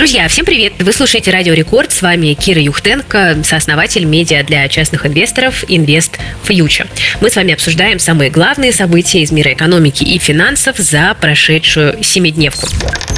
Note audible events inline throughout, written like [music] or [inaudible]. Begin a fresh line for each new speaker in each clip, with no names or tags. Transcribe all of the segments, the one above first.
Друзья, всем привет! Вы слушаете Радио Рекорд. С вами Кира Юхтенко, сооснователь медиа для частных инвесторов Инвест Фьючер. Мы с вами обсуждаем самые главные события из мира экономики и финансов за прошедшую семидневку.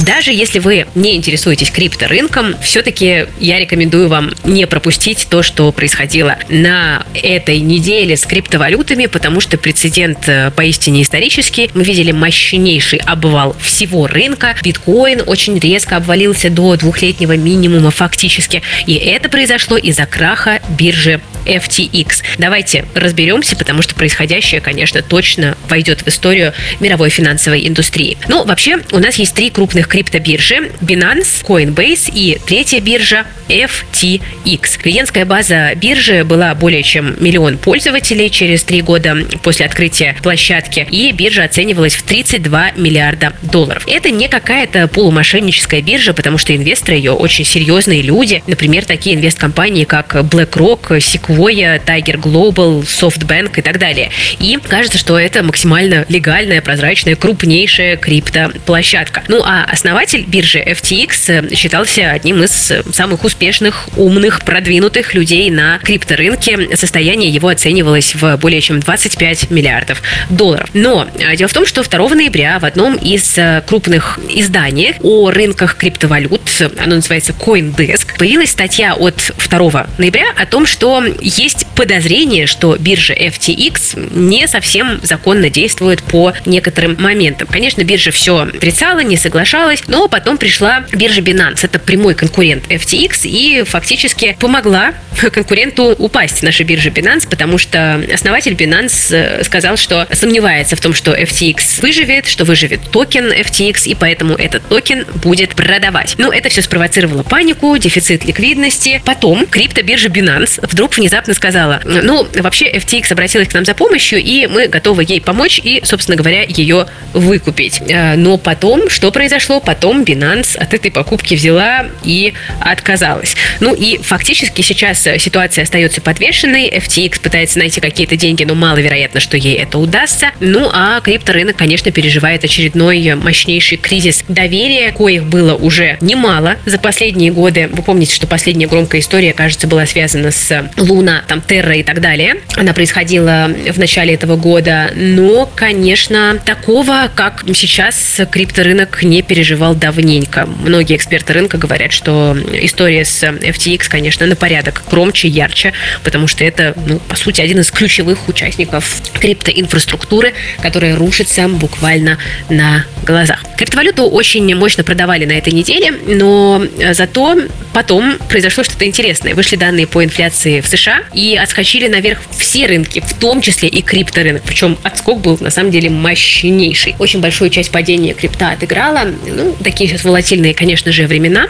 Даже если вы не интересуетесь крипторынком, все-таки я рекомендую вам не пропустить то, что происходило на этой неделе с криптовалютами, потому что прецедент э, поистине исторический. Мы видели мощнейший обвал всего рынка. Биткоин очень резко обвалился до двухлетнего минимума фактически. И это произошло из-за краха биржи FTX. Давайте разберемся, потому что происходящее, конечно, точно войдет в историю мировой финансовой индустрии. Ну, вообще, у нас есть три крупных криптобиржи. Binance, Coinbase и третья биржа FTX. Клиентская база биржи была более чем миллион пользователей через три года после открытия площадки, и биржа оценивалась в 32 миллиарда долларов. Это не какая-то полумошенническая биржа, потому что инвесторы ее очень серьезные люди. Например, такие инвесткомпании, как BlackRock, Sequoia, Tiger Global, SoftBank и так далее. И кажется, что это максимально легальная, прозрачная, крупнейшая криптоплощадка. Ну, а основатель биржи FTX считался одним из самых успешных, умных, продвинутых людей на крипторынке. Состояние его оценивалось в более чем 25 миллиардов долларов. Но а, дело в том, что 2 ноября в одном из э, крупных изданий о рынках криптовалют оно называется CoinDesk, появилась статья от 2 ноября о том, что есть подозрение, что биржа FTX не совсем законно действует по некоторым моментам. Конечно, биржа все отрицала, не соглашалась, но потом пришла биржа Binance. Это прямой конкурент FTX и фактически помогла [laughs] конкуренту упасть, наша биржа Binance, потому что основатель Binance э, сказал, что сомневается в том, что FTX выживет, что выживет токен FTX, и поэтому этот токен будет продавать. Ну, это все спровоцировало панику, дефицит ликвидности. Потом криптобиржа Binance вдруг внезапно сказала, ну, вообще FTX обратилась к нам за помощью, и мы готовы ей помочь и, собственно говоря, ее выкупить. Э, но потом, что произошло? Потом Binance от этой покупки взяла и отказалась. Ну и фактически сейчас ситуация остается подвешенной. FTX пытается найти какие-то деньги, но маловероятно, что ей это удастся. Ну а крипторынок, конечно, переживает очередной мощнейший кризис доверия, коих было уже немало за последние годы. Вы помните, что последняя громкая история, кажется, была связана с Луна, там, Терра и так далее. Она происходила в начале этого года. Но, конечно, такого, как сейчас крипторынок не переживал давненько. Многие эксперты рынка говорят, что история с FTX, конечно, на порядок громче, ярче, потому что это, ну, по сути, один из ключевых участников криптоинфраструктуры, которая рушится буквально на глазах. Криптовалюту очень мощно продавали на этой неделе, но э, зато потом произошло что-то интересное. Вышли данные по инфляции в США и отскочили наверх все рынки, в том числе и крипторынок. Причем отскок был на самом деле мощнейший. Очень большую часть падения крипта отыграла. Ну, такие сейчас волатильные, конечно же, времена.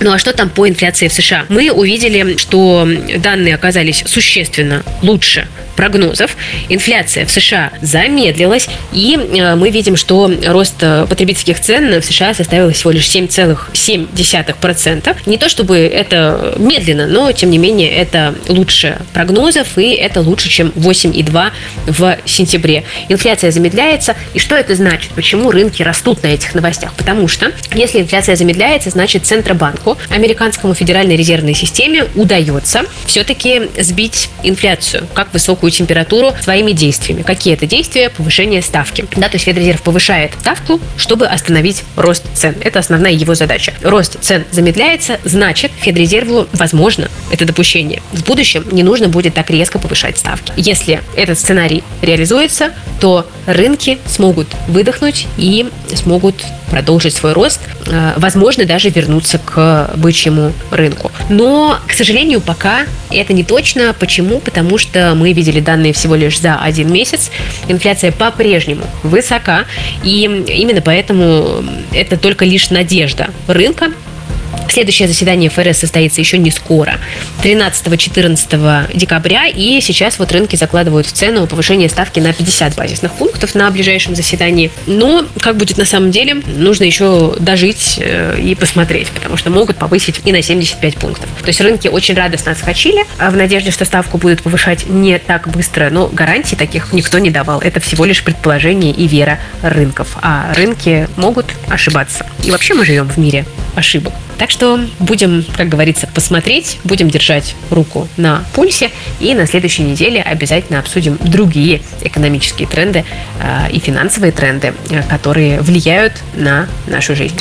Ну а что там по инфляции в США? Мы увидели, что данные оказались существенно лучше прогнозов. Инфляция в США замедлилась, и э, мы видим, что рост э, потребительских цен в США составил всего лишь 7,7%. Не то чтобы это медленно, но тем не менее это лучше прогнозов, и это лучше, чем 8,2 в сентябре. Инфляция замедляется, и что это значит? Почему рынки растут на этих новостях? Потому что если инфляция замедляется, значит Центробанку, американскому федеральной резервной системе удается все-таки сбить инфляцию, как высокую температуру своими действиями. Какие это действия? Повышение ставки. Да, то есть Федрезерв повышает ставку, чтобы остановить рост цен. Это основная его задача. Рост цен замедляется, значит, Федрезерву, возможно, это допущение. В будущем не нужно будет так резко повышать ставки. Если этот сценарий реализуется, то рынки смогут выдохнуть и смогут продолжить свой рост, э, возможно, даже вернуться к бычьему рынку. Но, к сожалению, пока это не точно. Почему? Потому что мы видели данные всего лишь за один месяц. Инфляция по-прежнему высока, и именно поэтому это только лишь надежда рынка Следующее заседание ФРС состоится еще не скоро, 13-14 декабря, и сейчас вот рынки закладывают в цену повышение ставки на 50 базисных пунктов на ближайшем заседании. Но как будет на самом деле, нужно еще дожить э, и посмотреть, потому что могут повысить и на 75 пунктов. То есть рынки очень радостно отскочили а в надежде, что ставку будут повышать не так быстро, но гарантий таких никто не давал. Это всего лишь предположение и вера рынков. А рынки могут ошибаться. И вообще мы живем в мире ошибок. Так что будем, как говорится, посмотреть, будем держать руку на пульсе и на следующей неделе обязательно обсудим другие экономические тренды э, и финансовые тренды, э, которые влияют на нашу жизнь.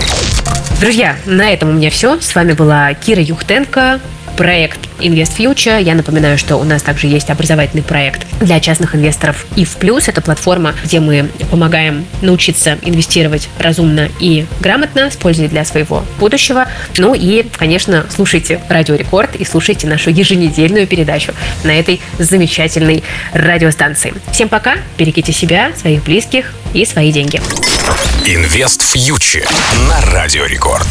Друзья, на этом у меня все. С вами была Кира Юхтенко, проект Invest Future. Я напоминаю, что у нас также есть образовательный проект для частных инвесторов и в плюс. Это платформа, где мы помогаем научиться инвестировать разумно и грамотно, используя для своего будущего. Ну и, конечно, слушайте Радио Рекорд и слушайте нашу еженедельную передачу на этой замечательной радиостанции. Всем пока, берегите себя, своих близких и свои деньги.
Инвест фьючер на Радио Рекорд.